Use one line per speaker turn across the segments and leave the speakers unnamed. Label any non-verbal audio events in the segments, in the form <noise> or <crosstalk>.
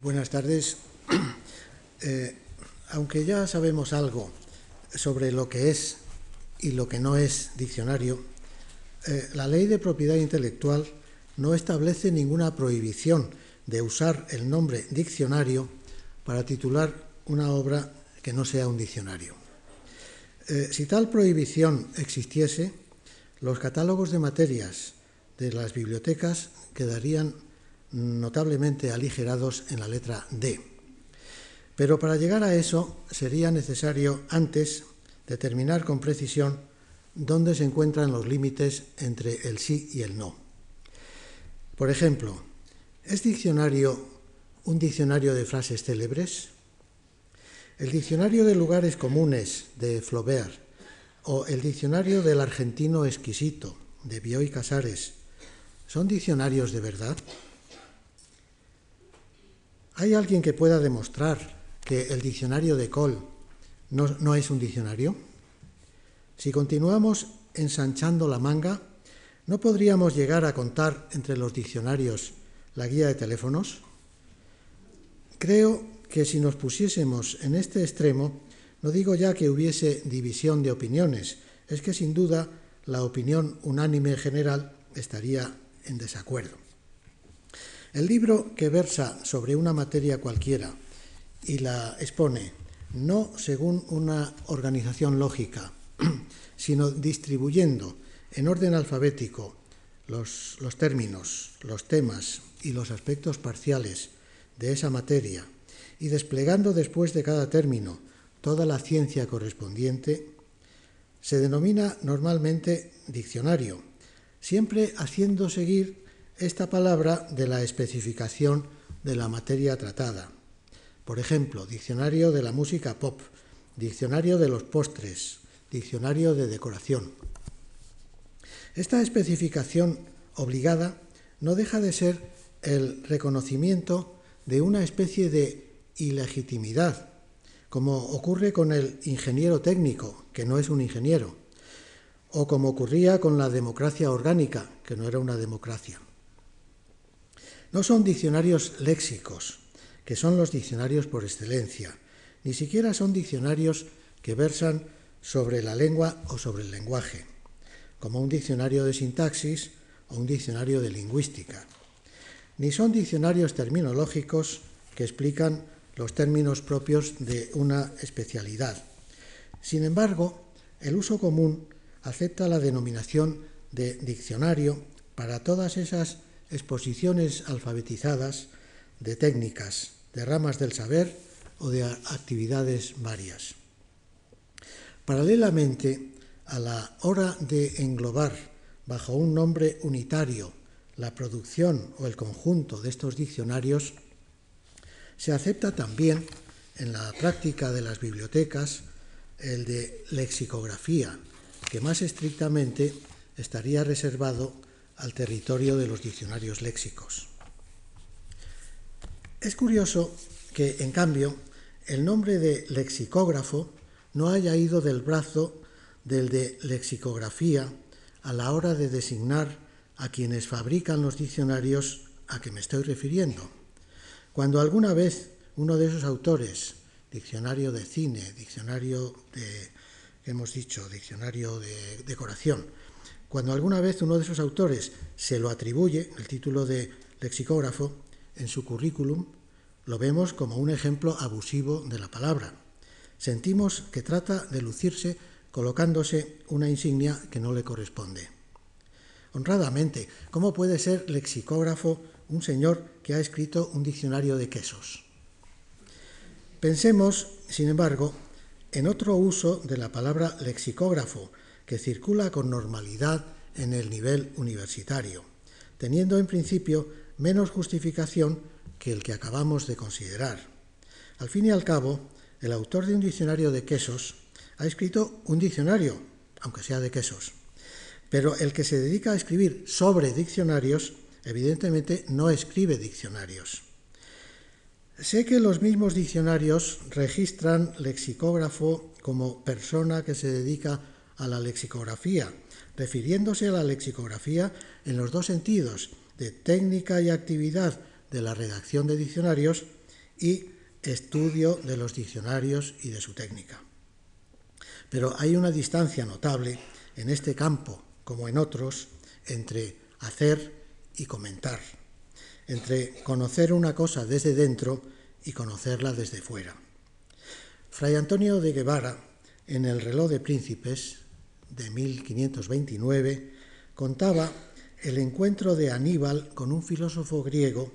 Buenas tardes. <clears throat> Eh, aunque ya sabemos algo sobre lo que es y lo que no es diccionario, eh, la ley de propiedad intelectual no establece ninguna prohibición de usar el nombre diccionario para titular una obra que no sea un diccionario. Eh, si tal prohibición existiese, los catálogos de materias de las bibliotecas quedarían notablemente aligerados en la letra D. Pero para llegar a eso sería necesario antes determinar con precisión dónde se encuentran los límites entre el sí y el no. Por ejemplo, ¿es diccionario un diccionario de frases célebres? El diccionario de lugares comunes de Flaubert o el diccionario del argentino exquisito de Bioy Casares son diccionarios de verdad? ¿Hay alguien que pueda demostrar que el diccionario de Cole no, es un diccionario? Si continuamos ensanchando la manga, ¿no podríamos llegar a contar entre los diccionarios la guía de teléfonos? Creo que si nos pusiésemos en este extremo, no digo ya que hubiese división de opiniones, es que sin duda la opinión unánime general estaría en desacuerdo. El libro que versa sobre una materia cualquiera y la expone no según una organización lógica, <clears throat> sino distribuyendo en orden alfabético los, los, términos, los temas y los aspectos parciales de esa materia y desplegando después de cada término toda la ciencia correspondiente, se denomina normalmente diccionario, siempre haciendo seguir esta palabra de la especificación de la materia tratada. Por ejemplo, diccionario de la música pop, diccionario de los postres, diccionario de decoración. Esta especificación obligada no deja de ser el reconocimiento de una especie de ilegitimidad, como ocurre con el ingeniero técnico, que no es un ingeniero, o como ocurría con la democracia orgánica, que no era una democracia. No son diccionarios léxicos, que son los diccionarios por excelencia, ni siquiera son diccionarios que versan sobre la lengua o sobre el lenguaje, como un diccionario de sintaxis o un diccionario de lingüística, ni son diccionarios terminológicos que explican los términos propios de una especialidad. Sin embargo, el uso común acepta la denominación de diccionario para todas esas exposiciones alfabetizadas de técnicas, de ramas del saber o de actividades varias. Paralelamente, a la hora de englobar bajo un nombre unitario la producción o el conjunto de estos diccionarios, se acepta también en la práctica de las bibliotecas el de lexicografía, que más estrictamente estaría reservado al territorio de los diccionarios léxicos. Es curioso que, en cambio, el nombre de lexicógrafo no haya ido del brazo del de lexicografía a la hora de designar a quienes fabrican los diccionarios a que me estoy refiriendo. Cuando alguna vez uno de esos autores, diccionario de cine, diccionario de, hemos dicho, diccionario de decoración, cuando alguna vez uno de esos autores se lo atribuye, el título de lexicógrafo, en su currículum, lo vemos como un ejemplo abusivo de la palabra. Sentimos que trata de lucirse colocándose una insignia que no le corresponde. Honradamente, ¿cómo puede ser lexicógrafo un señor que ha escrito un diccionario de quesos? Pensemos, sin embargo, en otro uso de la palabra lexicógrafo, que circula con normalidad en el nivel universitario, teniendo en principio menos justificación que el que acabamos de considerar. Al fin y al cabo, el autor de un diccionario de quesos ha escrito un diccionario, aunque sea de quesos, pero el que se dedica a escribir sobre diccionarios, evidentemente no escribe diccionarios. Sé que los mismos diccionarios registran lexicógrafo como persona que se dedica a la lexicografía, refiriéndose a la lexicografía en los dos sentidos, de técnica y actividad de la redacción de diccionarios y estudio de los diccionarios y de su técnica. Pero hay una distancia notable en este campo, como en otros, entre hacer y comentar, entre conocer una cosa desde dentro y conocerla desde fuera. Fray Antonio de Guevara, en el reloj de príncipes de 1529, contaba el encuentro de Aníbal con un filósofo griego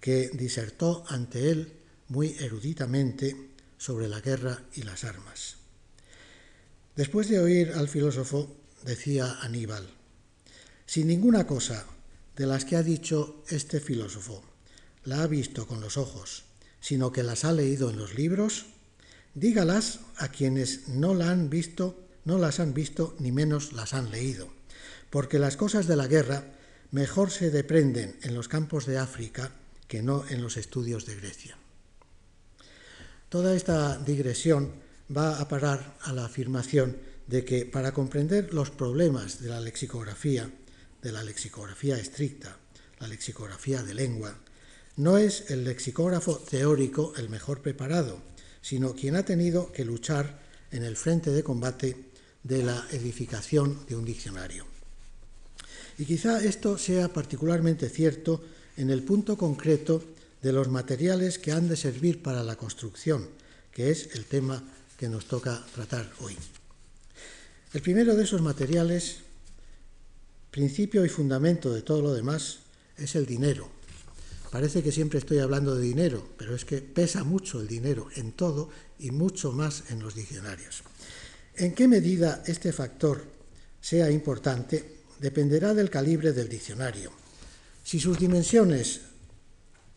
que disertó ante él muy eruditamente sobre la guerra y las armas. Después de oír al filósofo, decía Aníbal, si ninguna cosa de las que ha dicho este filósofo la ha visto con los ojos, sino que las ha leído en los libros, dígalas a quienes no la han visto, no las han visto ni menos las han leído, porque las cosas de la guerra mejor se deprenden en los campos de África que no en los estudios de Grecia. Toda esta digresión va a parar a la afirmación de que para comprender los problemas de la lexicografía, de la lexicografía estricta, la lexicografía de lengua, no es el lexicógrafo teórico el mejor preparado, sino quien ha tenido que luchar en el frente de combate de la edificación de un diccionario. Y quizá esto sea particularmente cierto en el punto concreto de los materiales que han de servir para la construcción, que es el tema que nos toca tratar hoy. El primero de esos materiales, principio y fundamento de todo lo demás, es el dinero. Parece que siempre estoy hablando de dinero, pero es que pesa mucho el dinero en todo y mucho más en los diccionarios. En qué medida este factor sea importante dependerá del calibre del diccionario. Si sus dimensiones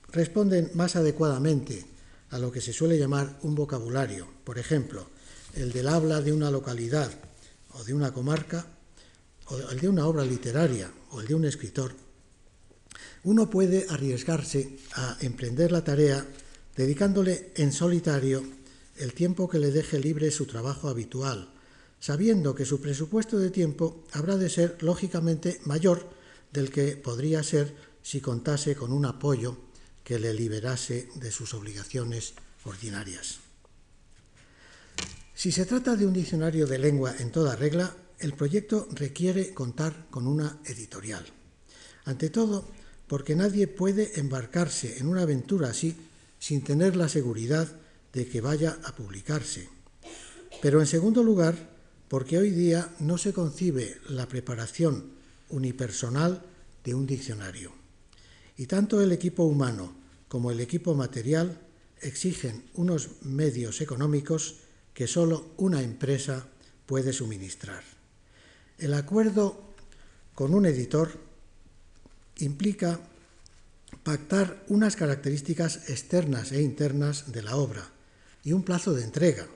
responden más adecuadamente a lo que se suele llamar un vocabulario, por ejemplo, el del habla de una localidad o de una comarca, o el de una obra literaria o el de un escritor, uno puede arriesgarse a emprender la tarea dedicándole en solitario el tiempo que le deje libre su trabajo habitual, sabiendo que su presupuesto de tiempo habrá de ser lógicamente mayor del que podría ser si contase con un apoyo que le liberase de sus obligaciones ordinarias. Si se trata de un diccionario de lengua en toda regla, el proyecto requiere contar con una editorial. Ante todo, porque nadie puede embarcarse en una aventura así sin tener la seguridad de que vaya a publicarse. Pero en segundo lugar, porque hoy día no se concibe la preparación unipersonal de un diccionario. Y tanto el equipo humano como el equipo material exigen unos medios económicos que solo una empresa puede suministrar. El acuerdo con un editor implica pactar unas características externas e internas de la obra y un plazo de entrega,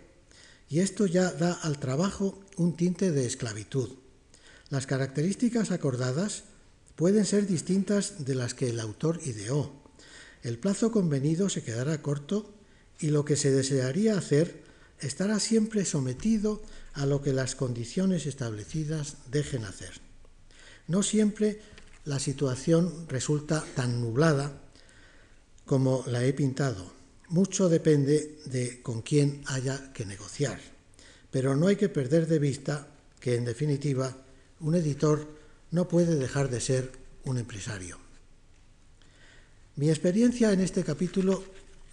y esto ya da al trabajo un tinte de esclavitud. Las características acordadas pueden ser distintas de las que el autor ideó. El plazo convenido se quedará corto y lo que se desearía hacer estará siempre sometido a lo que las condiciones establecidas dejen hacer. No siempre la situación resulta tan nublada como la he pintado. Mucho depende de con quién haya que negociar. Pero no hay que perder de vista que, en definitiva, un editor no puede dejar de ser un empresario. Mi experiencia en este capítulo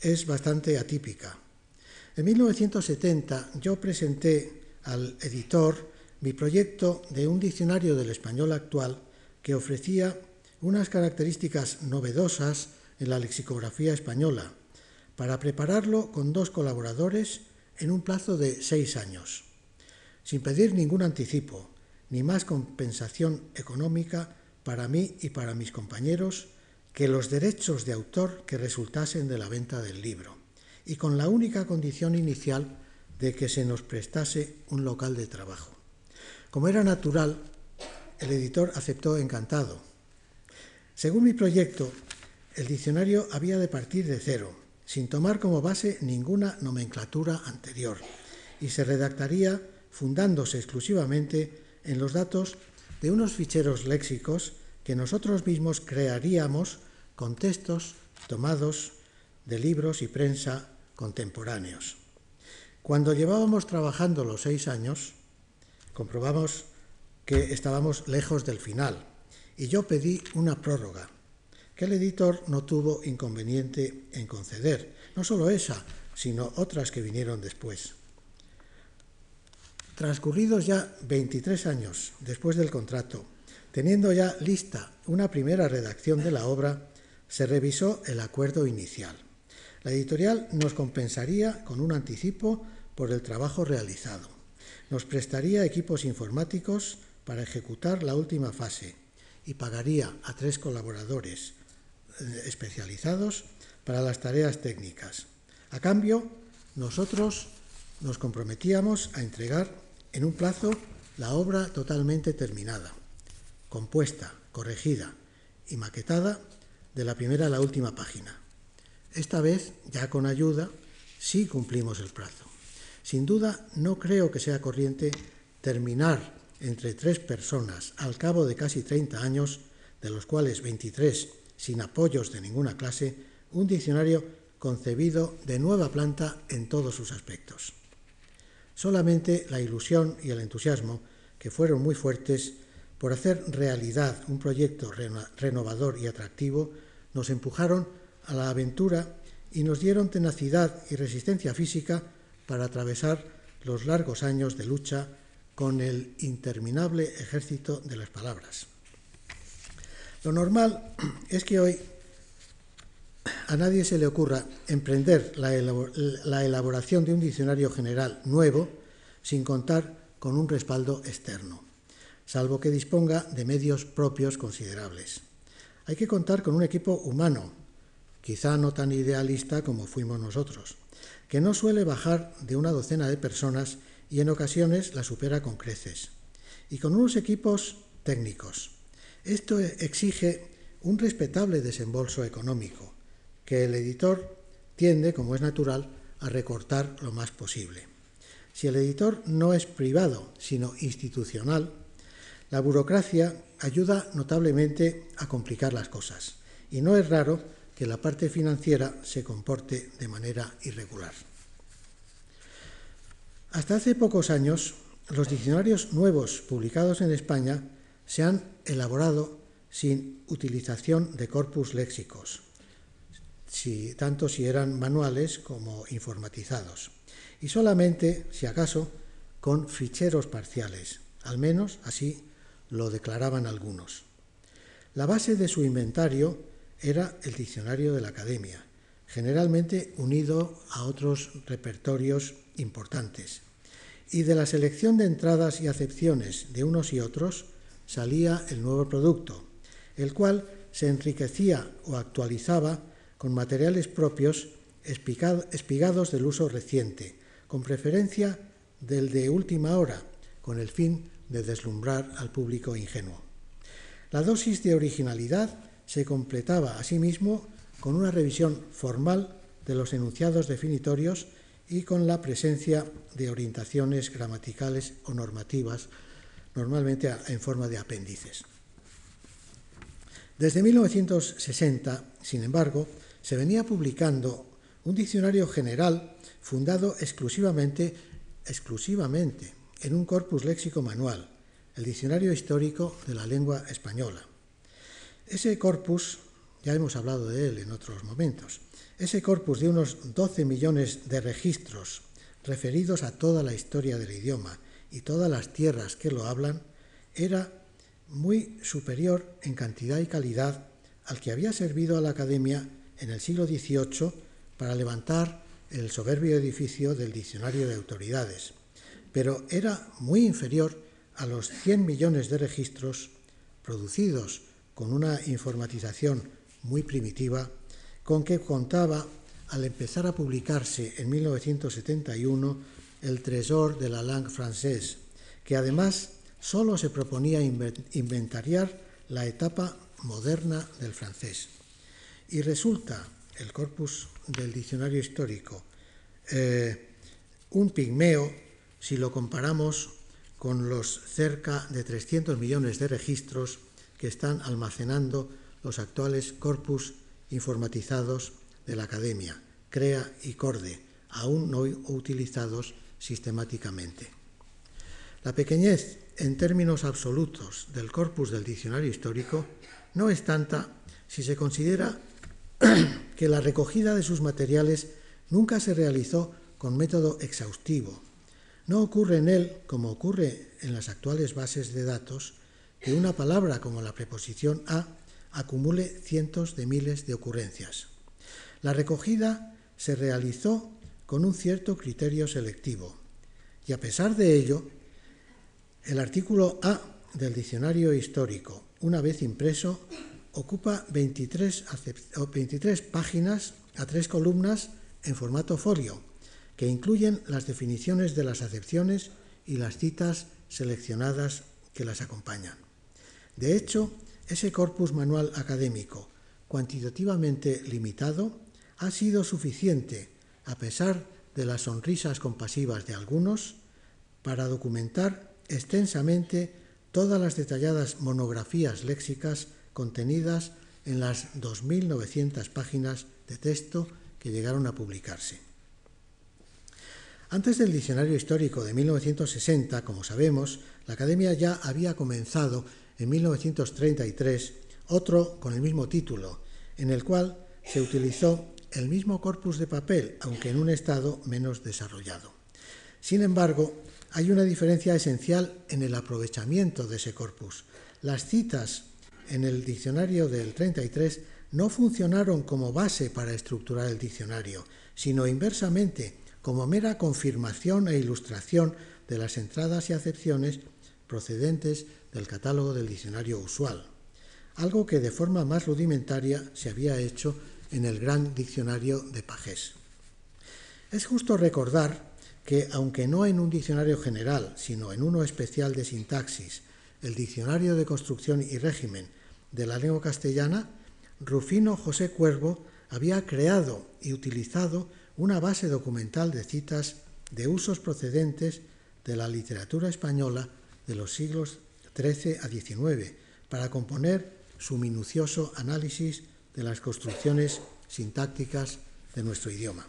es bastante atípica. En 1970 yo presenté al editor mi proyecto de un diccionario del español actual que ofrecía unas características novedosas en la lexicografía española, para prepararlo con dos colaboradores en un plazo de seis años, sin pedir ningún anticipo, ni más compensación económica para mí y para mis compañeros que los derechos de autor que resultasen de la venta del libro, y con la única condición inicial de que se nos prestase un local de trabajo. Como era natural, el editor aceptó encantado. Según mi proyecto, el diccionario había de partir de cero, sin tomar como base ninguna nomenclatura anterior, y se redactaría fundándose exclusivamente en los datos de unos ficheros léxicos que nosotros mismos crearíamos con textos tomados de libros y prensa contemporáneos. Cuando llevábamos trabajando los seis años, comprobamos que estábamos lejos del final y yo pedí una prórroga, que el editor no tuvo inconveniente en conceder, no solo esa, sino otras que vinieron después. Transcurridos ya 23 años después del contrato, teniendo ya lista una primera redacción de la obra, se revisó el acuerdo inicial. La editorial nos compensaría con un anticipo por el trabajo realizado. Nos prestaría equipos informáticos para ejecutar la última fase y pagaría a tres colaboradores especializados para las tareas técnicas. A cambio, nosotros nos comprometíamos a entregar en un plazo la obra totalmente terminada, compuesta, corregida y maquetada de la primera a la última página. Esta vez, ya con ayuda, sí cumplimos el plazo. Sin duda, no creo que sea corriente terminar entre tres personas al cabo de casi 30 años, de los cuales 23 sin apoyos de ninguna clase, un diccionario concebido de nueva planta en todos sus aspectos. Solamente la ilusión y el entusiasmo, que fueron muy fuertes, por hacer realidad un proyecto renovador y atractivo, nos empujaron a la aventura y nos dieron tenacidad y resistencia física para atravesar los largos años de lucha con el interminable ejército de las palabras. Lo normal es que hoy a nadie se le ocurra emprender la, elaboración de un diccionario general nuevo sin contar con un respaldo externo, salvo que disponga de medios propios considerables. Hay que contar con un equipo humano, quizá no tan idealista como fuimos nosotros, que no suele bajar de una docena de personas y en ocasiones la supera con creces, y con unos equipos técnicos. Esto exige un respetable desembolso económico, que el editor tiende, como es natural, a recortar lo más posible. Si el editor no es privado, sino institucional, la burocracia ayuda notablemente a complicar las cosas, y no es raro que la parte financiera se comporte de manera irregular. Hasta hace pocos años, los diccionarios nuevos publicados en España se han elaborado sin utilización de corpus léxicos, tanto si eran manuales como informatizados, y solamente, si acaso, con ficheros parciales, al menos así lo declaraban algunos. La base de su inventario era el diccionario de la Academia, generalmente unido a otros repertorios importantes. Y de la selección de entradas y acepciones de unos y otros salía el nuevo producto, el cual se enriquecía o actualizaba con materiales propios espigados del uso reciente, con preferencia del de última hora, con el fin de deslumbrar al público ingenuo. La dosis de originalidad se completaba asimismo con una revisión formal de los enunciados definitorios y con la presencia de orientaciones gramaticales o normativas, normalmente en forma de apéndices. Desde 1960, sin embargo, se venía publicando un diccionario general fundado exclusivamente, exclusivamente en un corpus léxico manual, el Diccionario Histórico de la Lengua Española. Ese corpus, ya hemos hablado de él en otros momentos, ese corpus de unos 12 millones de registros referidos a toda la historia del idioma y todas las tierras que lo hablan, era muy superior en cantidad y calidad al que había servido a la Academia en el siglo XVIII para levantar el soberbio edificio del Diccionario de Autoridades, pero era muy inferior a los 100 millones de registros producidos con una informatización muy primitiva con que contaba al empezar a publicarse en 1971 el Trésor de la langue française, que además solo se proponía inventariar la etapa moderna del francés. Y resulta el corpus del diccionario histórico eh, un pigmeo si lo comparamos con los cerca de 300 millones de registros que están almacenando los actuales corpus informatizados de la Academia, CREA y CORDE, aún no utilizados sistemáticamente. La pequeñez en términos absolutos del corpus del diccionario histórico no es tanta si se considera <clears throat> que la recogida de sus materiales nunca se realizó con método exhaustivo. No ocurre en él, como ocurre en las actuales bases de datos, que una palabra como la preposición a acumule cientos de miles de ocurrencias. La recogida se realizó con un cierto criterio selectivo y a pesar de ello, el artículo A del diccionario histórico, una vez impreso, ocupa 23, 23 páginas a tres columnas en formato folio, que incluyen las definiciones de las acepciones y las citas seleccionadas que las acompañan. De hecho, ese corpus manual académico, cuantitativamente limitado, ha sido suficiente, a pesar de las sonrisas compasivas de algunos, para documentar extensamente todas las detalladas monografías léxicas contenidas en las 2.900 páginas de texto que llegaron a publicarse. Antes del diccionario histórico de 1960, como sabemos, la Academia ya había comenzado en 1933 otro con el mismo título, en el cual se utilizó el mismo corpus de papel, aunque en un estado menos desarrollado. Sin embargo, hay una diferencia esencial en el aprovechamiento de ese corpus. Las citas en el diccionario del 33 no funcionaron como base para estructurar el diccionario, sino inversamente, como mera confirmación e ilustración de las entradas y acepciones procedentes del catálogo del diccionario usual, algo que de forma más rudimentaria se había hecho en el gran diccionario de Pagés. Es justo recordar que, aunque no en un diccionario general, sino en uno especial de sintaxis, el Diccionario de Construcción y Régimen de la Lengua Castellana, Rufino José Cuervo había creado y utilizado una base documental de citas de usos procedentes de la literatura española de los siglos XIII a XIX para componer su minucioso análisis de las construcciones sintácticas de nuestro idioma.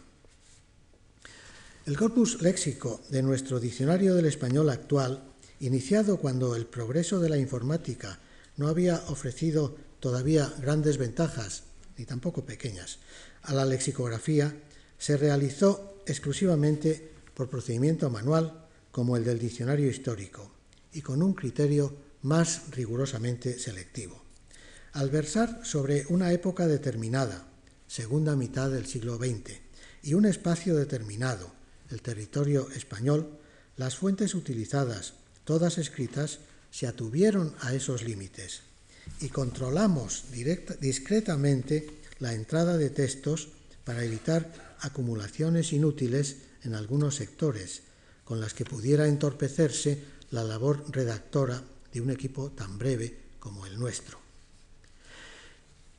El corpus léxico de nuestro diccionario del español actual, iniciado cuando el progreso de la informática no había ofrecido todavía grandes ventajas, ni tampoco pequeñas, a la lexicografía, se realizó exclusivamente por procedimiento manual como el del diccionario histórico y con un criterio más rigurosamente selectivo. Al versar sobre una época determinada, segunda mitad del siglo XX, y un espacio determinado, el territorio español, las fuentes utilizadas, todas escritas, se atuvieron a esos límites y controlamos discretamente la entrada de textos para evitar acumulaciones inútiles en algunos sectores, con las que pudiera entorpecerse la labor redactora de un equipo tan breve como el nuestro.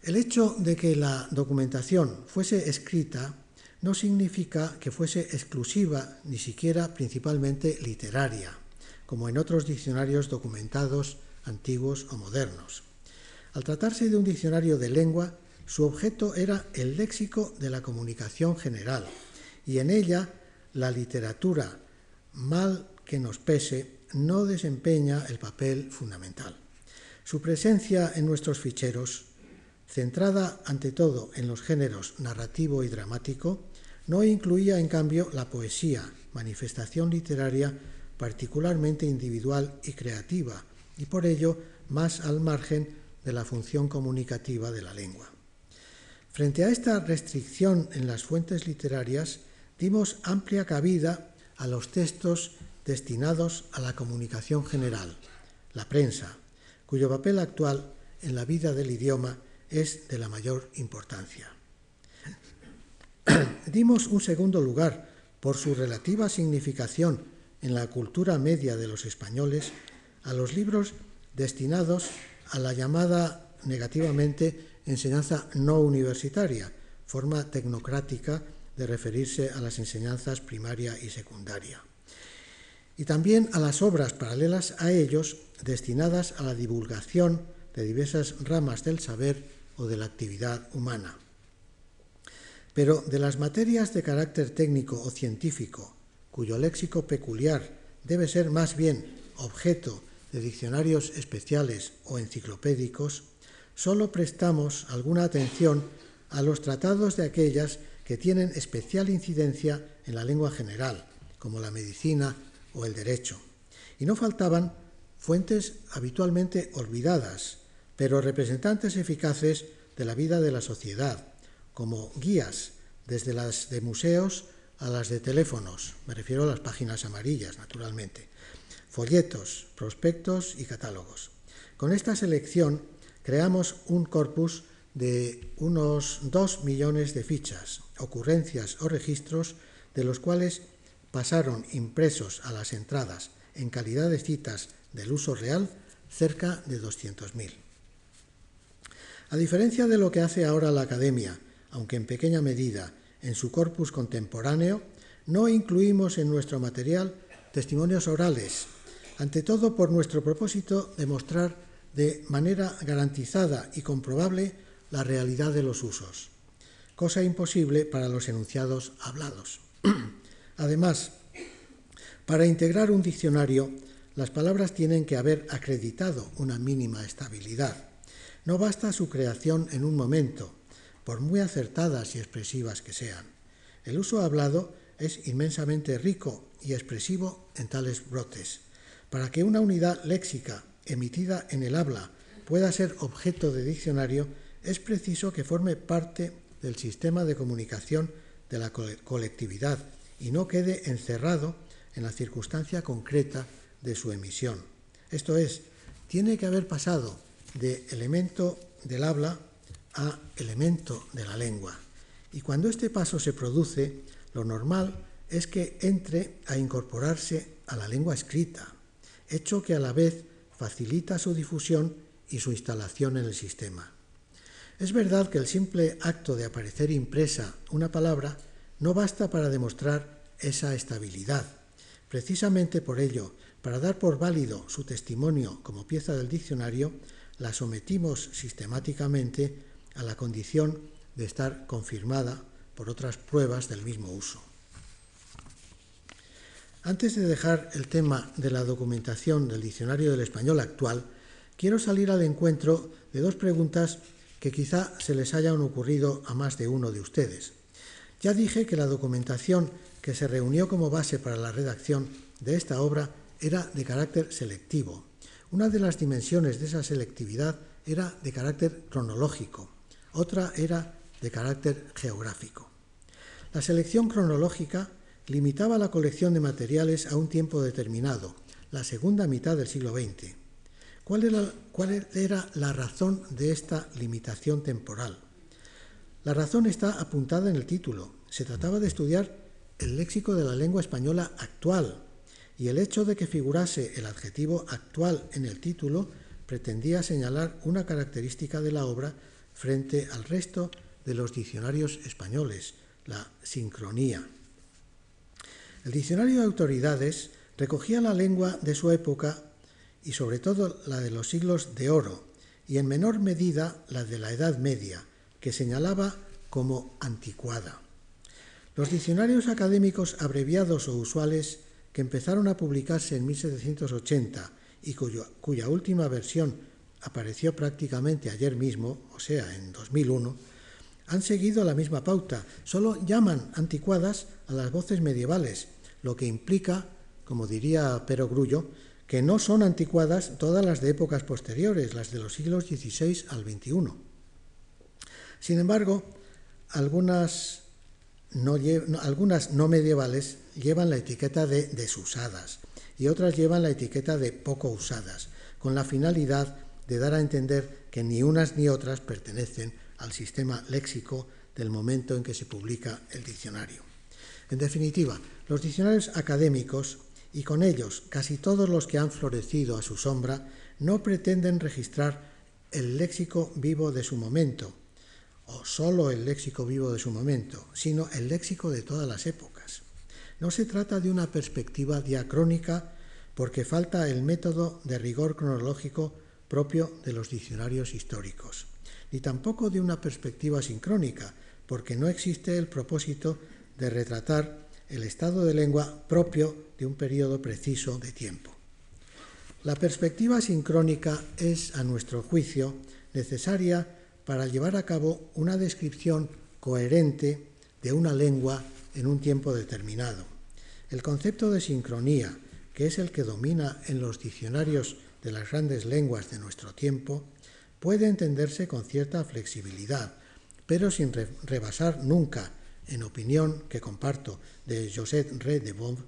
El hecho de que la documentación fuese escrita no significa que fuese exclusiva, ni siquiera principalmente literaria, como en otros diccionarios documentados antiguos o modernos. Al tratarse de un diccionario de lengua, su objeto era el léxico de la comunicación general, y en ella la literatura, mal que nos pese, no desempeña el papel fundamental. Su presencia en nuestros ficheros centrada ante todo en los géneros narrativo y dramático, no incluía en cambio la poesía, manifestación literaria particularmente individual y creativa, y por ello más al margen de la función comunicativa de la lengua. Frente a esta restricción en las fuentes literarias, dimos amplia cabida a los textos destinados a la comunicación general, la prensa, cuyo papel actual en la vida del idioma es de la mayor importancia. <clears throat> Dimos un segundo lugar por su relativa significación en la cultura media de los españoles a los libros destinados a la llamada negativamente enseñanza no universitaria, forma tecnocrática de referirse a las enseñanzas primaria y secundaria. Y también a las obras paralelas a ellos destinadas a la divulgación de diversas ramas del saber o de la actividad humana. Pero de las materias de carácter técnico o científico, cuyo léxico peculiar debe ser más bien objeto de diccionarios especiales o enciclopédicos, solo prestamos alguna atención a los tratados de aquellas que tienen especial incidencia en la lengua general, como la medicina o el derecho. Y no faltaban fuentes habitualmente olvidadas, pero representantes eficaces de la vida de la sociedad, como guías, desde las de museos a las de teléfonos, me refiero a las páginas amarillas, naturalmente, folletos, prospectos y catálogos. Con esta selección creamos un corpus de unos dos millones de fichas, ocurrencias o registros, de los cuales pasaron impresos a las entradas en calidad de citas del uso real cerca de 200.000. A diferencia de lo que hace ahora la Academia, aunque en pequeña medida, en su corpus contemporáneo, no incluimos en nuestro material testimonios orales, ante todo por nuestro propósito de mostrar de manera garantizada y comprobable la realidad de los usos, cosa imposible para los enunciados hablados. <clears throat> Además, para integrar un diccionario, las palabras tienen que haber acreditado una mínima estabilidad. No basta su creación en un momento, por muy acertadas y expresivas que sean. El uso hablado es inmensamente rico y expresivo en tales brotes. Para que una unidad léxica emitida en el habla pueda ser objeto de diccionario, es preciso que forme parte del sistema de comunicación de la colectividad y no quede encerrado en la circunstancia concreta de su emisión. Esto es, tiene que haber pasado de elemento del habla a elemento de la lengua. Y cuando este paso se produce, lo normal es que entre a incorporarse a la lengua escrita, hecho que a la vez facilita su difusión y su instalación en el sistema. Es verdad que el simple acto de aparecer impresa una palabra no basta para demostrar esa estabilidad. Precisamente por ello, para dar por válido su testimonio como pieza del diccionario, la sometimos sistemáticamente a la condición de estar confirmada por otras pruebas del mismo uso. Antes de dejar el tema de la documentación del diccionario del español actual, quiero salir al encuentro de dos preguntas que quizá se les hayan ocurrido a más de uno de ustedes. Ya dije que la documentación que se reunió como base para la redacción de esta obra era de carácter selectivo. Una de las dimensiones de esa selectividad era de carácter cronológico, otra era de carácter geográfico. La selección cronológica limitaba la colección de materiales a un tiempo determinado, la segunda mitad del siglo XX. ¿Cuál era, la razón de esta limitación temporal? La razón está apuntada en el título. Se trataba de estudiar el léxico de la lengua española actual, y el hecho de que figurase el adjetivo actual en el título pretendía señalar una característica de la obra frente al resto de los diccionarios españoles, la sincronía. El diccionario de autoridades recogía la lengua de su época y sobre todo la de los siglos de oro y en menor medida la de la Edad Media, que señalaba como anticuada. Los diccionarios académicos abreviados o usuales que empezaron a publicarse en 1780 y cuya última versión apareció prácticamente ayer mismo, o sea, en 2001, han seguido la misma pauta, solo llaman anticuadas a las voces medievales, lo que implica, como diría Pero Grullo, que no son anticuadas todas las de épocas posteriores, las de los siglos XVI al XXI. Sin embargo, algunas no, algunas no medievales llevan la etiqueta de desusadas y otras llevan la etiqueta de poco usadas, con la finalidad de dar a entender que ni unas ni otras pertenecen al sistema léxico del momento en que se publica el diccionario. En definitiva, los diccionarios académicos, y con ellos casi todos los que han florecido a su sombra, no pretenden registrar el léxico vivo de su momento, o solo el léxico vivo de su momento, sino el léxico de todas las épocas. No se trata de una perspectiva diacrónica porque falta el método de rigor cronológico propio de los diccionarios históricos, ni tampoco de una perspectiva sincrónica, porque no existe el propósito de retratar el estado de lengua propio de un periodo preciso de tiempo. La perspectiva sincrónica es, a nuestro juicio, necesaria para llevar a cabo una descripción coherente de una lengua en un tiempo determinado. El concepto de sincronía, que es el que domina en los diccionarios de las grandes lenguas de nuestro tiempo, puede entenderse con cierta flexibilidad, pero sin rebasar nunca, en opinión que comparto de Josette Ré de Bomb,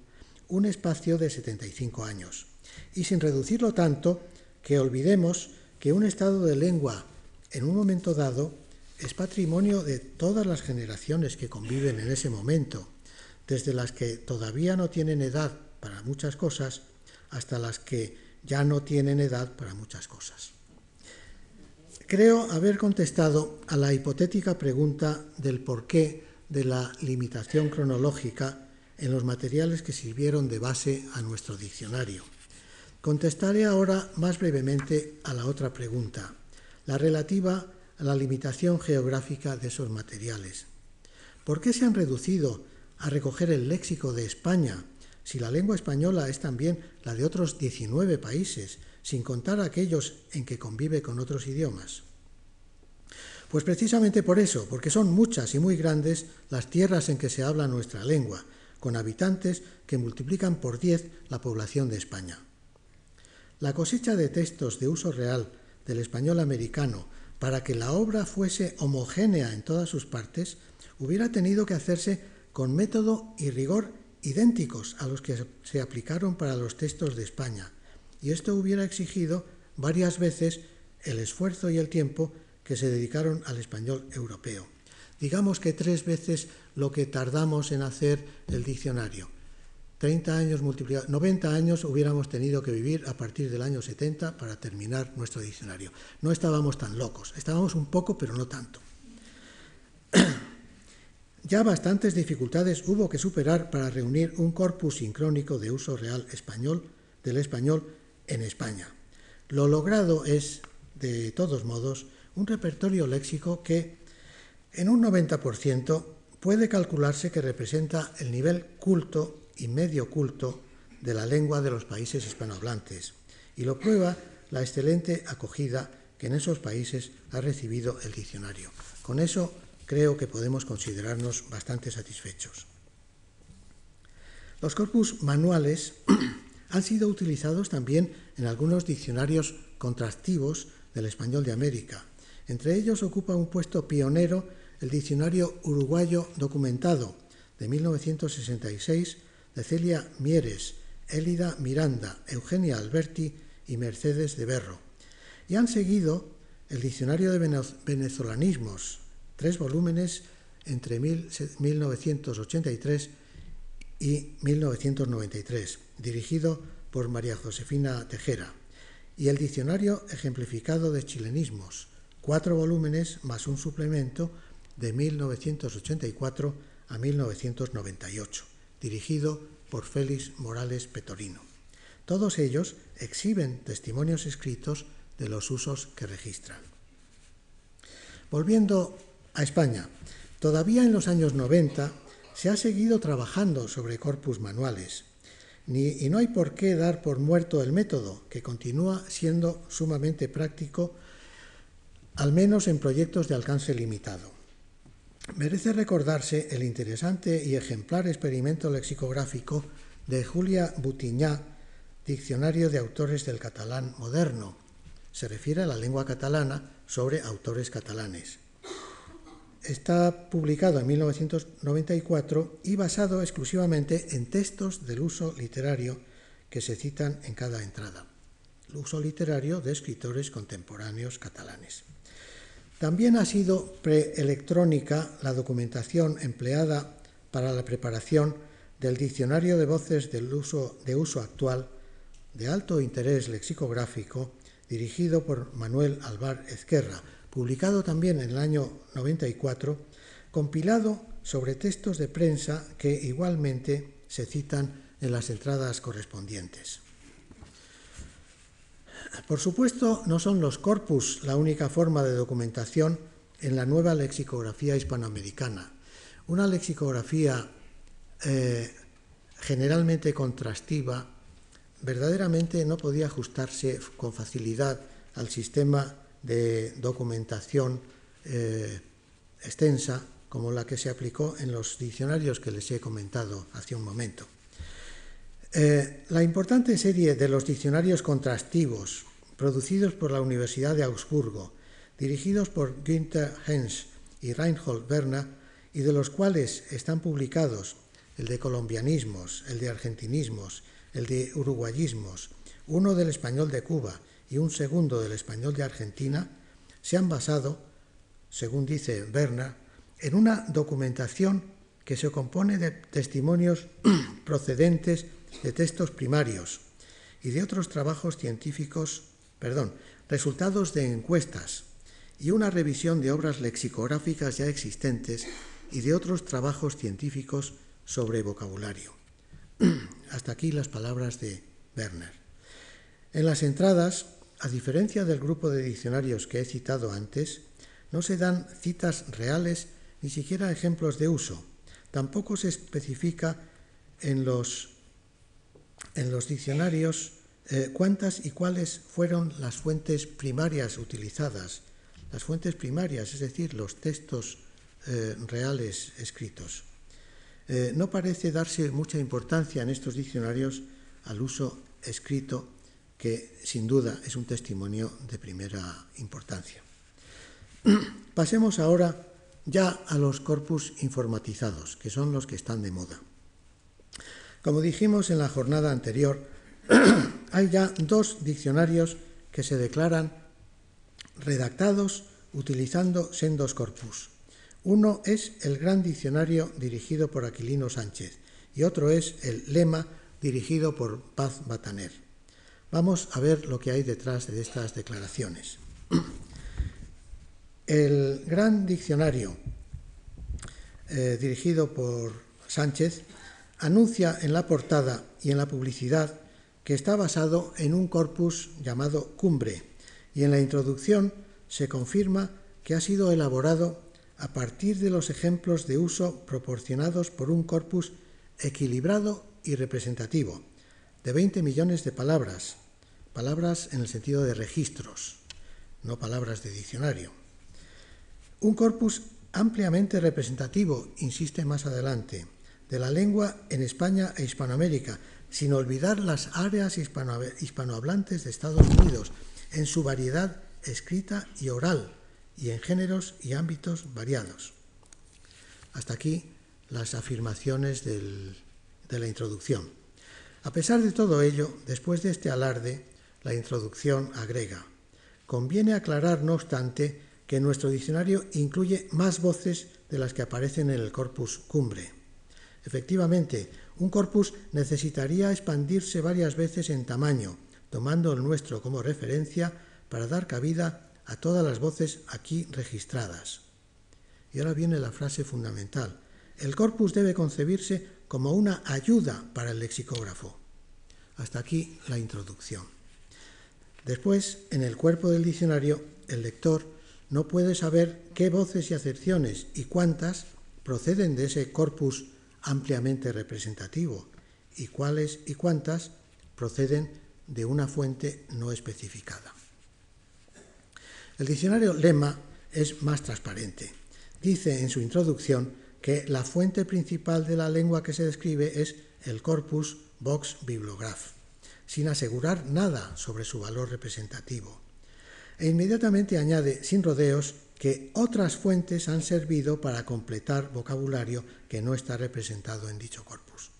un espacio de 75 años, y sin reducirlo tanto que olvidemos que un estado de lengua en un momento dado es patrimonio de todas las generaciones que conviven en ese momento, desde las que todavía no tienen edad para muchas cosas hasta las que ya no tienen edad para muchas cosas. Creo haber contestado a la hipotética pregunta del porqué de la limitación cronológica en los materiales que sirvieron de base a nuestro diccionario. Contestaré ahora más brevemente a la otra pregunta, la relativa la limitación geográfica de esos materiales. ¿Por qué se han reducido a recoger el léxico de España si la lengua española es también la de otros 19 países, sin contar aquellos en que convive con otros idiomas? Pues precisamente por eso, porque son muchas y muy grandes las tierras en que se habla nuestra lengua, con habitantes que multiplican por 10 la población de España. La cosecha de textos de uso real del español americano para que la obra fuese homogénea en todas sus partes, hubiera tenido que hacerse con método y rigor idénticos a los que se aplicaron para los textos de España, y esto hubiera exigido varias veces el esfuerzo y el tiempo que se dedicaron al español europeo. Digamos que tres veces lo que tardamos en hacer el diccionario. 30 años multiplicados, 90 años hubiéramos tenido que vivir a partir del año 70 para terminar nuestro diccionario. No estábamos tan locos, estábamos un poco, pero no tanto. <clears throat> Ya bastantes dificultades hubo que superar para reunir un corpus sincrónico de uso real español del español en España. Lo logrado es, de todos modos, un repertorio léxico que, en un 90%, puede calcularse que representa el nivel culto y medio culto de la lengua de los países hispanohablantes, y lo prueba la excelente acogida que en esos países ha recibido el diccionario. Con eso creo que podemos considerarnos bastante satisfechos. Los corpus manuales <clears throat> han sido utilizados también en algunos diccionarios contrastivos del español de América, entre ellos ocupa un puesto pionero el Diccionario Uruguayo Documentado de 1966 de Celia Mieres, Élida Miranda, Eugenia Alberti y Mercedes de Berro. Y han seguido el Diccionario de Venezolanismos, tres volúmenes entre 1983 y 1993, dirigido por María Josefina Tejera, y el Diccionario Ejemplificado de Chilenismos, cuatro volúmenes más un suplemento de 1984 a 1998, dirigido por Félix Morales Petorino. Todos ellos exhiben testimonios escritos de los usos que registran. Volviendo a España, todavía en los años 90 se ha seguido trabajando sobre corpus manuales, y no hay por qué dar por muerto el método, que continúa siendo sumamente práctico al menos en proyectos de alcance limitado. Merece recordarse el interesante y ejemplar experimento lexicográfico de Julia Butiñá, Diccionario de Autores del Catalán Moderno. Se refiere a la lengua catalana sobre autores catalanes. Está publicado en 1994 y basado exclusivamente en textos del uso literario que se citan en cada entrada. El uso literario de escritores contemporáneos catalanes. También ha sido preelectrónica la documentación empleada para la preparación del Diccionario de Voces del uso, de uso actual de alto interés lexicográfico dirigido por Manuel Alvar Ezquerra, publicado también en el año 94, compilado sobre textos de prensa que igualmente se citan en las entradas correspondientes. Por supuesto, no son los corpus la única forma de documentación en la nueva lexicografía hispanoamericana. Una lexicografía eh, generalmente contrastiva verdaderamente no podía ajustarse con facilidad al sistema de documentación eh, extensa como la que se aplicó en los diccionarios que les he comentado hace un momento. Eh, la importante serie de los diccionarios contrastivos producidos por la Universidad de Augsburgo, dirigidos por Günther Hens y Reinhold Werner, y de los cuales están publicados el de colombianismos, el de argentinismos, el de uruguayismos, uno del español de Cuba y un segundo del español de Argentina, se han basado, según dice Werner, en una documentación que se compone de testimonios <clears throat> procedentes de textos primarios y de otros trabajos científicos, perdón, resultados de encuestas y una revisión de obras lexicográficas ya existentes y de otros trabajos científicos sobre vocabulario. <clears throat> Hasta aquí las palabras de Werner. En las entradas, a diferencia del grupo de diccionarios que he citado antes, no se dan citas reales ni siquiera ejemplos de uso. Tampoco se especifica en los, en los diccionarios eh, cuántas y cuáles fueron las fuentes primarias utilizadas. Las fuentes primarias, es decir, los textos eh, reales escritos. Eh, no parece darse mucha importancia en estos diccionarios al uso escrito, que sin duda es un testimonio de primera importancia. <clears throat> Pasemos ahora ya a los corpus informatizados, que son los que están de moda. Como dijimos en la jornada anterior, <clears throat> hay ya dos diccionarios que se declaran redactados utilizando sendos corpus. Uno es el Gran Diccionario dirigido por Aquilino Sánchez y otro es el Lema dirigido por Paz Bataner. Vamos a ver lo que hay detrás de estas declaraciones. <clears throat> El Gran Diccionario eh, dirigido por Sánchez anuncia en la portada y en la publicidad que está basado en un corpus llamado Cumbre y en la introducción se confirma que ha sido elaborado a partir de los ejemplos de uso proporcionados por un corpus equilibrado y representativo, de 20 millones de palabras, palabras en el sentido de registros, no palabras de diccionario. Un corpus ampliamente representativo, insiste más adelante, de la lengua en España e Hispanoamérica, sin olvidar las áreas hispanohablantes de Estados Unidos, en su variedad escrita y oral, y en géneros y ámbitos variados. Hasta aquí las afirmaciones de la introducción. A pesar de todo ello, después de este alarde, la introducción agrega, conviene aclarar, no obstante, que nuestro diccionario incluye más voces de las que aparecen en el corpus cumbre. Efectivamente, un corpus necesitaría expandirse varias veces en tamaño, tomando el nuestro como referencia para dar cabida a todas las voces aquí registradas. Y ahora viene la frase fundamental. El corpus debe concebirse como una ayuda para el lexicógrafo. Hasta aquí la introducción. Después, en el cuerpo del diccionario, el lector no puede saber qué voces y acepciones y cuántas proceden de ese corpus ampliamente representativo y cuáles y cuántas proceden de una fuente no especificada. El diccionario Lema es más transparente. Dice en su introducción que la fuente principal de la lengua que se describe es el corpus vox bibliograph, sin asegurar nada sobre su valor representativo. E inmediatamente añade, sin rodeos, que otras fuentes han servido para completar vocabulario que no está representado en dicho corpus.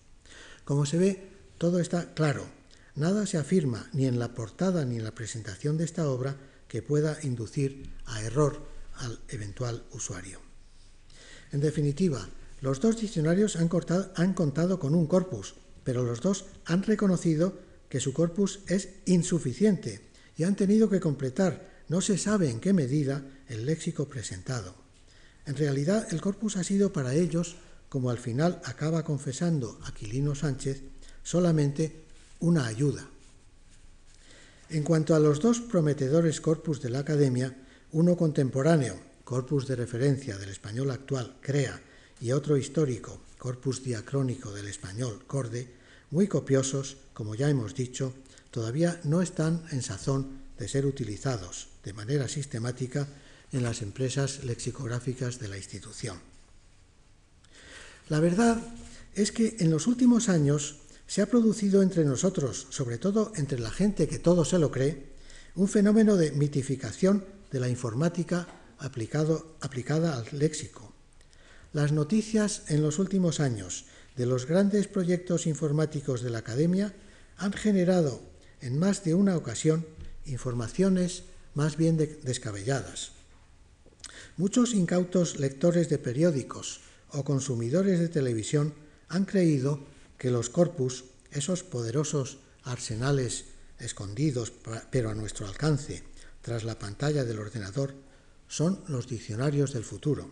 Como se ve, todo está claro. Nada se afirma ni en la portada ni en la presentación de esta obra que pueda inducir a error al eventual usuario. En definitiva, los dos diccionarios han, han, contado con un corpus, pero los dos han reconocido que su corpus es insuficiente y han tenido que completar, no se sabe en qué medida, el léxico presentado. En realidad, el corpus ha sido para ellos, como al final acaba confesando Aquilino Sánchez, solamente una ayuda, en cuanto a los dos prometedores corpus de la Academia, uno contemporáneo, corpus de referencia del español actual, CREA, y otro histórico, corpus diacrónico del español, CORDE, muy copiosos, como ya hemos dicho, todavía no están en sazón de ser utilizados de manera sistemática en las empresas lexicográficas de la institución. La verdad es que en los últimos años se ha producido entre nosotros, sobre todo entre la gente que todo se lo cree, un fenómeno de mitificación de la informática aplicado, aplicada al léxico. Las noticias en los últimos años de los grandes proyectos informáticos de la Academia han generado en más de una ocasión informaciones más bien descabelladas. Muchos incautos lectores de periódicos o consumidores de televisión han creído que los corpus, esos poderosos arsenales escondidos pero a nuestro alcance tras la pantalla del ordenador, son los diccionarios del futuro.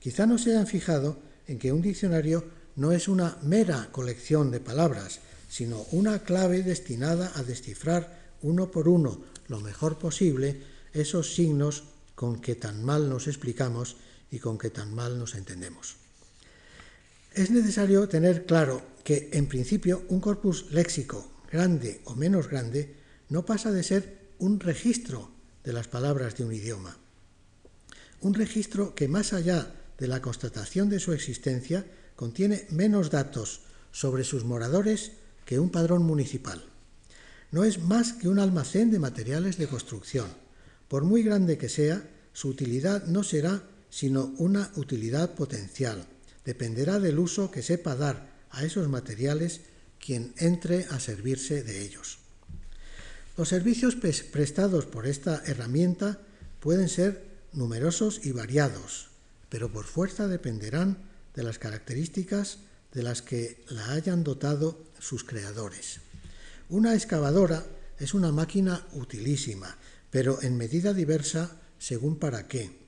Quizá no se hayan fijado en que un diccionario no es una mera colección de palabras, sino una clave destinada a descifrar uno por uno lo mejor posible esos signos con que tan mal nos explicamos y con que tan mal nos entendemos. Es necesario tener claro que, en principio, un corpus léxico, grande o menos grande, no pasa de ser un registro de las palabras de un idioma. Un registro que, más allá de la constatación de su existencia, contiene menos datos sobre sus moradores que un padrón municipal. No es más que un almacén de materiales de construcción. Por muy grande que sea, su utilidad no será sino una utilidad potencial. Dependerá del uso que sepa dar a esos materiales quien entre a servirse de ellos. Los servicios prestados por esta herramienta pueden ser numerosos y variados, pero por fuerza dependerán de las características de las que la hayan dotado sus creadores. Una excavadora es una máquina utilísima, pero en medida diversa según para qué.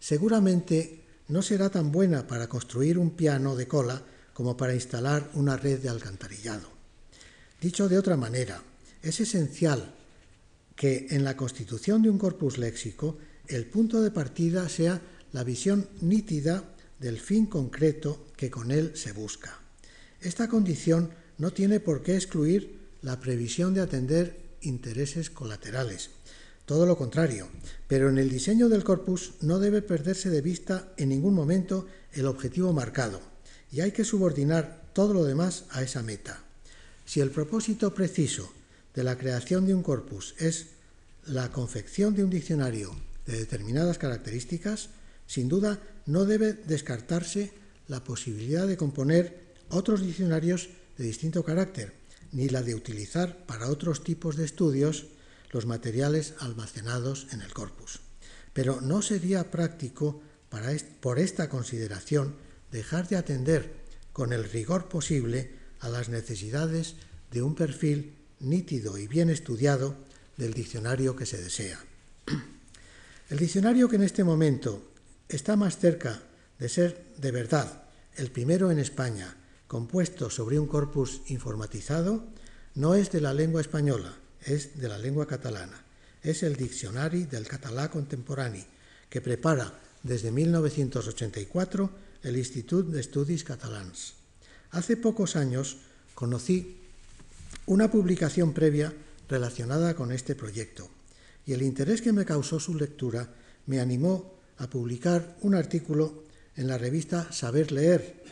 Seguramente no será tan buena para construir un piano de cola como para instalar una red de alcantarillado. Dicho de otra manera, es esencial que en la constitución de un corpus léxico el punto de partida sea la visión nítida del fin concreto que con él se busca. Esta condición no tiene por qué excluir la previsión de atender intereses colaterales. Todo lo contrario, pero en el diseño del corpus no debe perderse de vista en ningún momento el objetivo marcado y hay que subordinar todo lo demás a esa meta. Si el propósito preciso de la creación de un corpus es la confección de un diccionario de determinadas características, sin duda no debe descartarse la posibilidad de componer otros diccionarios de distinto carácter, ni la de utilizar para otros tipos de estudios los materiales almacenados en el corpus. Pero no sería práctico para por esta consideración dejar de atender con el rigor posible a las necesidades de un perfil nítido y bien estudiado del diccionario que se desea. <clears throat> El diccionario que en este momento está más cerca de ser de verdad el primero en España compuesto sobre un corpus informatizado, no es de la lengua española, es de la lengua catalana. Es el Diccionari del Català Contemporani, que prepara desde 1984 el Institut d'Estudis Catalans. Hace pocos años conocí una publicación previa relacionada con este proyecto y el interés que me causó su lectura me animó a publicar un artículo en la revista Saber Leer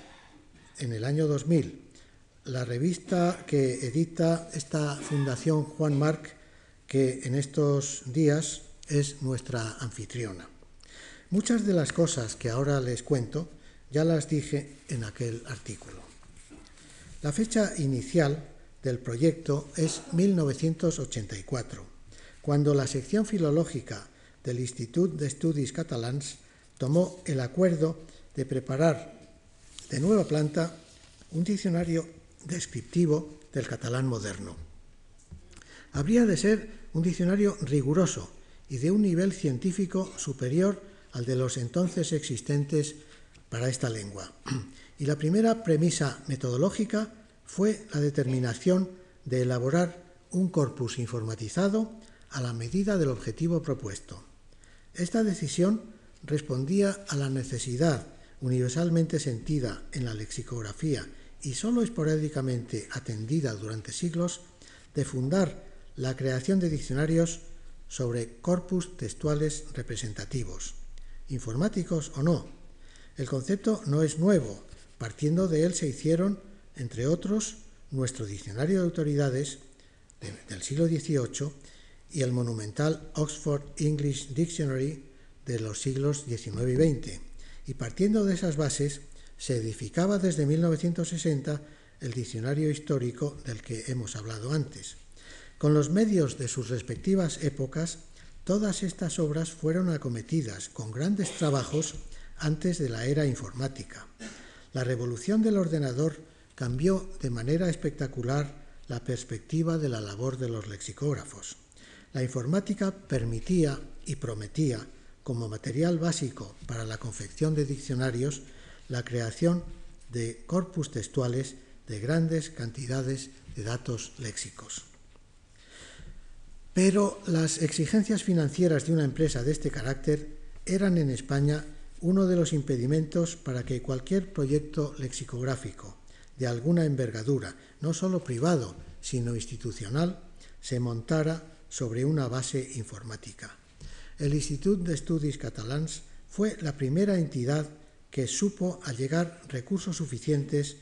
en el año 2000, la revista que edita esta Fundación Juan Marc, que en estos días es nuestra anfitriona. Muchas de las cosas que ahora les cuento ya las dije en aquel artículo. La fecha inicial del proyecto es 1984, cuando la sección filológica del Institut d'Estudis Catalans tomó el acuerdo de preparar de nueva planta un diccionario descriptivo del catalán moderno. Habría de ser un diccionario riguroso y de un nivel científico superior al de los entonces existentes para esta lengua. Y la primera premisa metodológica fue la determinación de elaborar un corpus informatizado a la medida del objetivo propuesto. Esta decisión respondía a la necesidad universalmente sentida en la lexicografía y sólo esporádicamente atendida durante siglos de fundar la creación de diccionarios sobre corpus textuales representativos, informáticos o no. El concepto no es nuevo, partiendo de él se hicieron, entre otros, nuestro diccionario de autoridades del siglo XVIII y el monumental Oxford English Dictionary de los siglos XIX y XX. Y partiendo de esas bases, se edificaba desde 1960 el diccionario histórico del que hemos hablado antes. Con los medios de sus respectivas épocas, todas estas obras fueron acometidas con grandes trabajos antes de la era informática. La revolución del ordenador cambió de manera espectacular la perspectiva de la labor de los lexicógrafos. La informática permitía y prometía, como material básico para la confección de diccionarios, la creación de corpus textuales de grandes cantidades de datos léxicos. Pero las exigencias financieras de una empresa de este carácter eran en España uno de los impedimentos para que cualquier proyecto lexicográfico de alguna envergadura, no solo privado, sino institucional, se montara sobre una base informática. El Institut d'Estudis Catalans fue la primera entidad que supo allegar recursos suficientes,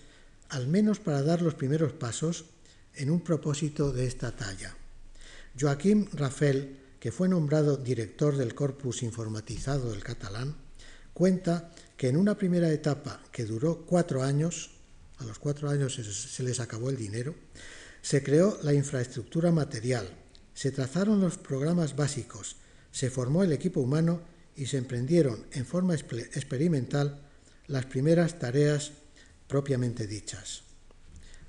al menos para dar los primeros pasos, en un propósito de esta talla. Joaquim Rafel, que fue nombrado director del corpus informatizado del catalán, cuenta que en una primera etapa que duró cuatro años, a los cuatro años se les acabó el dinero, se creó la infraestructura material, se trazaron los programas básicos, se formó el equipo humano y se emprendieron en forma experimental las primeras tareas propiamente dichas.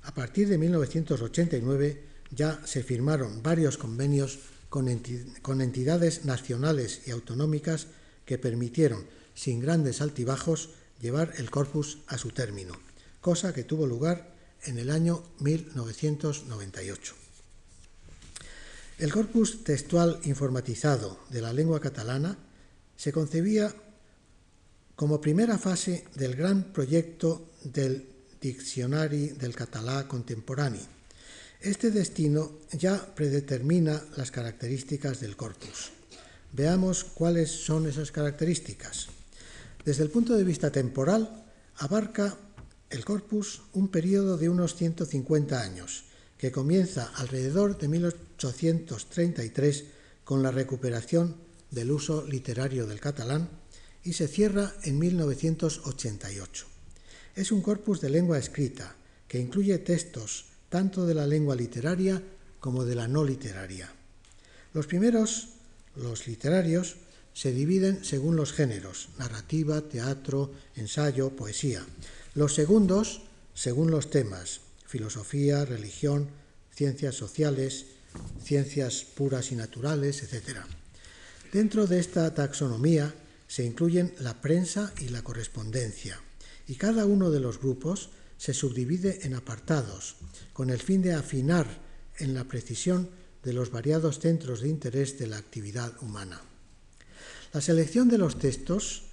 A partir de 1989 ya se firmaron varios convenios con, entidades nacionales y autonómicas que permitieron, sin grandes altibajos, llevar el corpus a su término, cosa que tuvo lugar en el año 1998. El corpus textual informatizado de la lengua catalana se concebía como primera fase del gran proyecto del Diccionari del Català Contemporani. Este destino ya predetermina las características del corpus. Veamos cuáles son esas características. Desde el punto de vista temporal, abarca el corpus un periodo de unos 150 años, que comienza alrededor de 1833 con la recuperación del uso literario del catalán y se cierra en 1988. Es un corpus de lengua escrita que incluye textos tanto de la lengua literaria como de la no literaria. Los primeros, los literarios, se dividen según los géneros, narrativa, teatro, ensayo, poesía. Los segundos, según los temas, filosofía, religión, ciencias sociales, ciencias puras y naturales, etc. Dentro de esta taxonomía se incluyen la prensa y la correspondencia, y cada uno de los grupos se subdivide en apartados, con el fin de afinar en la precisión de los variados centros de interés de la actividad humana. La selección de los textos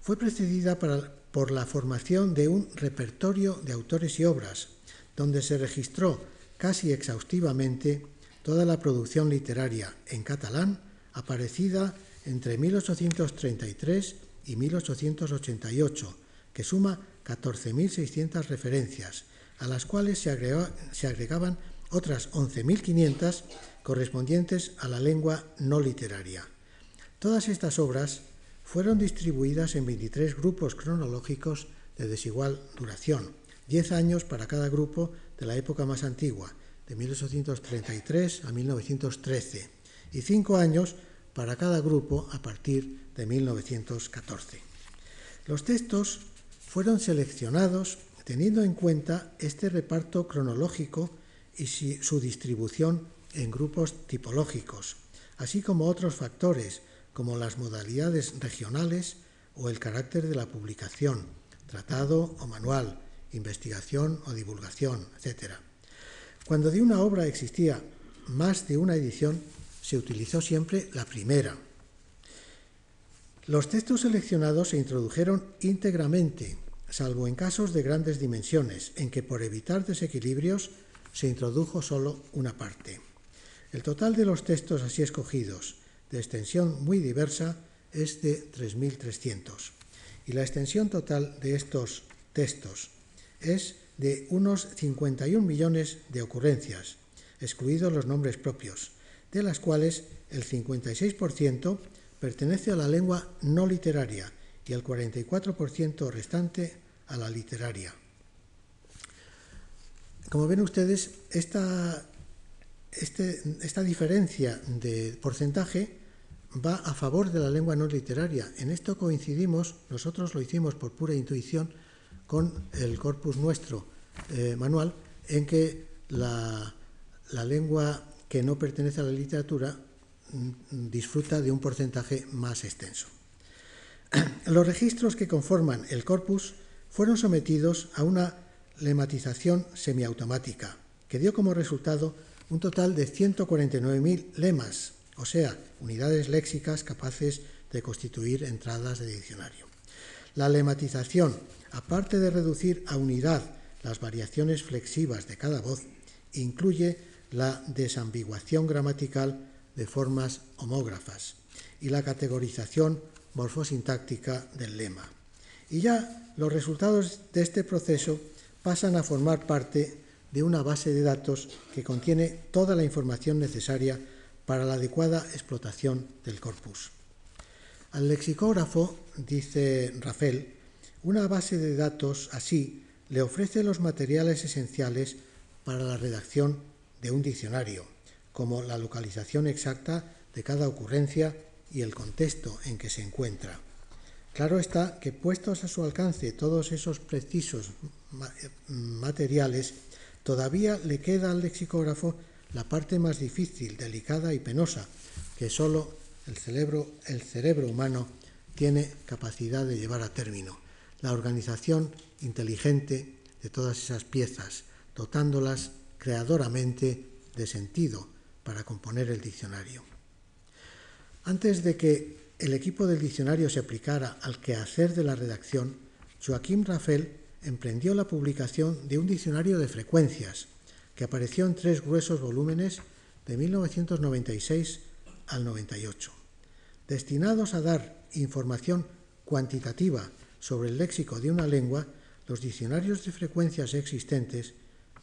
fue precedida por la formación de un repertorio de autores y obras, donde se registró casi exhaustivamente toda la producción literaria en catalán aparecida entre 1833 y 1888, que suma 14.600 referencias, a las cuales se, agregaban otras 11.500 correspondientes a la lengua no literaria. Todas estas obras fueron distribuidas en 23 grupos cronológicos de desigual duración, 10 años para cada grupo de la época más antigua, de 1833 a 1913, y 5 años para cada grupo a partir de 1914. Los textos fueron seleccionados teniendo en cuenta este reparto cronológico y su distribución en grupos tipológicos, así como otros factores como las modalidades regionales o el carácter de la publicación, tratado o manual, investigación o divulgación, etc. Cuando de una obra existía más de una edición, se utilizó siempre la primera, Los textos seleccionados se introdujeron íntegramente, salvo en casos de grandes dimensiones, en que por evitar desequilibrios se introdujo solo una parte. El total de los textos así escogidos, de extensión muy diversa, es de 3.300. Y la extensión total de estos textos es de unos 51 millones de ocurrencias, excluidos los nombres propios, de las cuales el 56% pertenece a la lengua no literaria y el 44% restante a la literaria. Como ven ustedes, esta, este, esta diferencia de porcentaje va a favor de la lengua no literaria. En esto coincidimos, nosotros lo hicimos por pura intuición, con el corpus nuestro eh, manual, en que la, la lengua que no pertenece a la literatura mm, disfruta de un porcentaje más extenso. <clears throat> Los registros que conforman el corpus fueron sometidos a una lematización semiautomática, que dio como resultado un total de 149.000 lemas, o sea, unidades léxicas capaces de constituir entradas de diccionario. La lematización, aparte de reducir a unidad las variaciones flexivas de cada voz, incluye la desambiguación gramatical de formas homógrafas y la categorización morfosintáctica del lema. Y ya los resultados de este proceso pasan a formar parte de una base de datos que contiene toda la información necesaria para la adecuada explotación del corpus. Al lexicógrafo, dice Rafael, una base de datos así le ofrece los materiales esenciales para la redacción de un diccionario, como la localización exacta de cada ocurrencia y el contexto en que se encuentra. Claro está que puestos a su alcance todos esos precisos materiales, todavía le queda al lexicógrafo la parte más difícil, delicada y penosa, que sólo el cerebro, el cerebro humano tiene capacidad de llevar a término, la organización inteligente de todas esas piezas, dotándolas creadoramente de sentido para componer el diccionario. Antes de que el equipo del diccionario se aplicara al quehacer de la redacción, Joaquín Rafael emprendió la publicación de un diccionario de frecuencias, que apareció en tres gruesos volúmenes de 1996 al 98, destinados a dar información cuantitativa sobre el léxico de una lengua, los diccionarios de frecuencias existentes,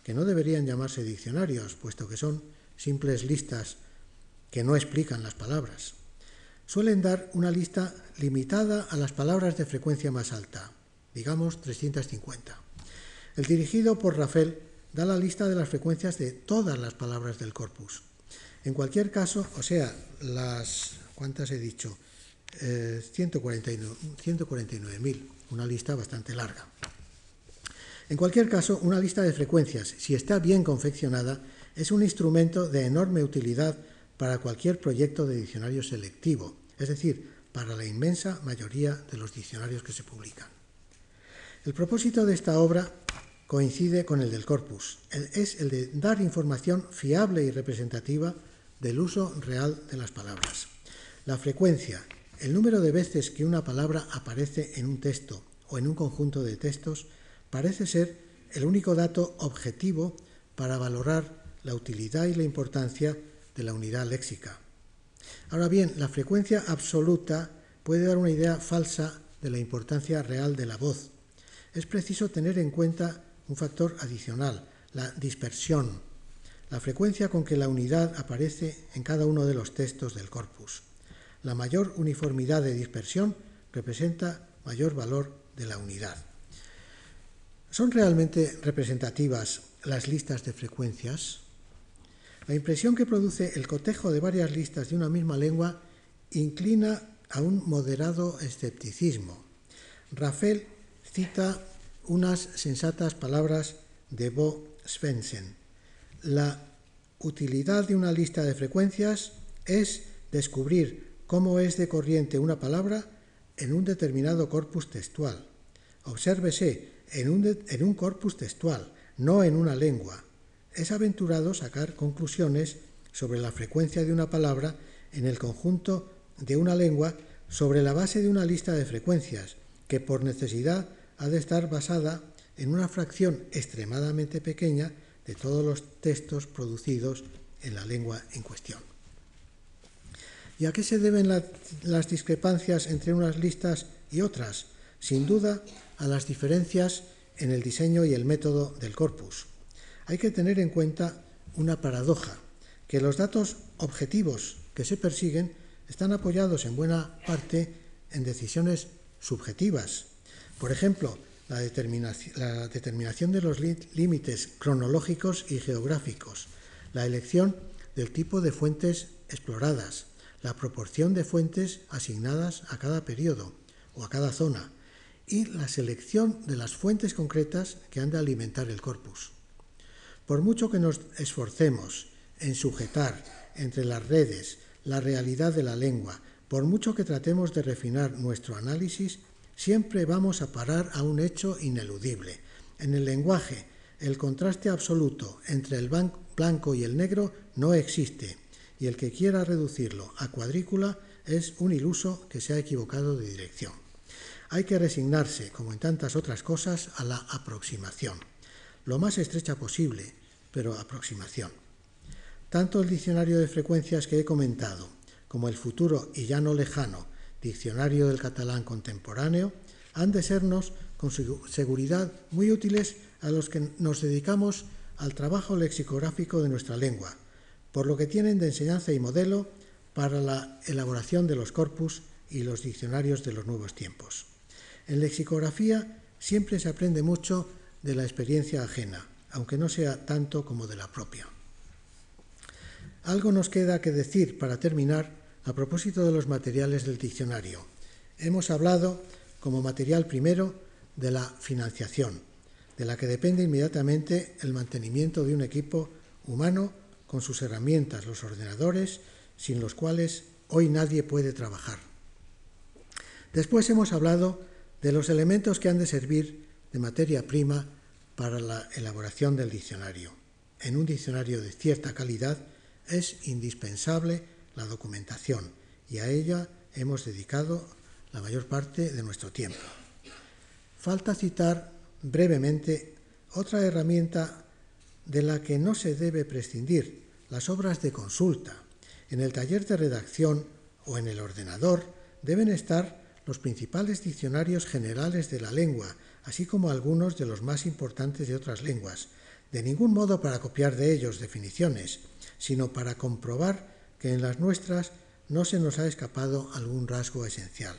que no deberían llamarse diccionarios, puesto que son simples listas que no explican las palabras, suelen dar una lista limitada a las palabras de frecuencia más alta, digamos 350. El dirigido por Rafael da la lista de las frecuencias de todas las palabras del corpus. En cualquier caso, o sea, las, ¿cuántas he dicho? 149.000, eh, una lista bastante larga. En cualquier caso, una lista de frecuencias, si está bien confeccionada, es un instrumento de enorme utilidad para cualquier proyecto de diccionario selectivo, es decir, para la inmensa mayoría de los diccionarios que se publican. El propósito de esta obra coincide con el del corpus, es el de dar información fiable y representativa del uso real de las palabras. La frecuencia, el número de veces que una palabra aparece en un texto o en un conjunto de textos, parece ser el único dato objetivo para valorar la utilidad y la importancia de la unidad léxica. Ahora bien, la frecuencia absoluta puede dar una idea falsa de la importancia real de la voz. Es preciso tener en cuenta un factor adicional, la dispersión, la frecuencia con que la unidad aparece en cada uno de los textos del corpus. La mayor uniformidad de dispersión representa mayor valor de la unidad. ¿Son realmente representativas las listas de frecuencias? La impresión que produce el cotejo de varias listas de una misma lengua inclina a un moderado escepticismo. Rafael cita unas sensatas palabras de Bo Svensson. La utilidad de una lista de frecuencias es descubrir cómo es de corriente una palabra en un determinado corpus textual. Obsérvese, en un, en un corpus textual, no en una lengua es aventurado sacar conclusiones sobre la frecuencia de una palabra en el conjunto de una lengua sobre la base de una lista de frecuencias que por necesidad ha de estar basada en una fracción extremadamente pequeña de todos los textos producidos en la lengua en cuestión. ¿Y a qué se deben las discrepancias entre unas listas y otras? Sin duda, a las diferencias en el diseño y el método del corpus. Hay que tener en cuenta una paradoja, que los datos objetivos que se persiguen están apoyados en buena parte en decisiones subjetivas. Por ejemplo, la determinación, de los límites cronológicos y geográficos, la elección del tipo de fuentes exploradas, la proporción de fuentes asignadas a cada periodo o a cada zona y la selección de las fuentes concretas que han de alimentar el corpus. Por mucho que nos esforcemos en sujetar entre las redes la realidad de la lengua, por mucho que tratemos de refinar nuestro análisis, siempre vamos a parar a un hecho ineludible. En el lenguaje, el contraste absoluto entre el blanco y el negro no existe, y el que quiera reducirlo a cuadrícula es un iluso que se ha equivocado de dirección. Hay que resignarse, como en tantas otras cosas, a la aproximación, lo más estrecha posible, pero aproximación. Tanto el diccionario de frecuencias que he comentado, como el futuro y ya no lejano diccionario del catalán contemporáneo, han de sernos con seguridad muy útiles a los que nos dedicamos al trabajo lexicográfico de nuestra lengua, por lo que tienen de enseñanza y modelo para la elaboración de los corpus y los diccionarios de los nuevos tiempos. En lexicografía siempre se aprende mucho de la experiencia ajena, aunque no sea tanto como de la propia. Algo nos queda que decir para terminar a propósito de los materiales del diccionario. Hemos hablado como material primero de la financiación, de la que depende inmediatamente el mantenimiento de un equipo humano con sus herramientas, los ordenadores, sin los cuales hoy nadie puede trabajar. Después hemos hablado de los elementos que han de servir de materia prima para la elaboración del diccionario. En un diccionario de cierta calidad es indispensable la documentación y a ella hemos dedicado la mayor parte de nuestro tiempo. Falta citar brevemente otra herramienta de la que no se debe prescindir, las obras de consulta. En el taller de redacción o en el ordenador deben estar los principales diccionarios generales de la lengua, así como algunos de los más importantes de otras lenguas, de ningún modo para copiar de ellos definiciones, sino para comprobar que en las nuestras no se nos ha escapado algún rasgo esencial.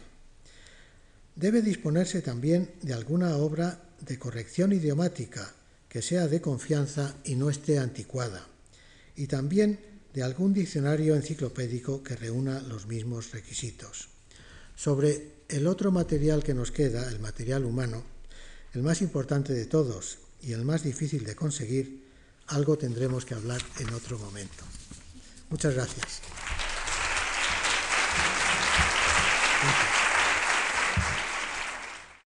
Debe disponerse también de alguna obra de corrección idiomática que sea de confianza y no esté anticuada, y también de algún diccionario enciclopédico que reúna los mismos requisitos. Sobre el otro material que nos queda, el material humano, el más importante de todos y el más difícil de conseguir, algo tendremos que hablar en otro momento. Muchas gracias.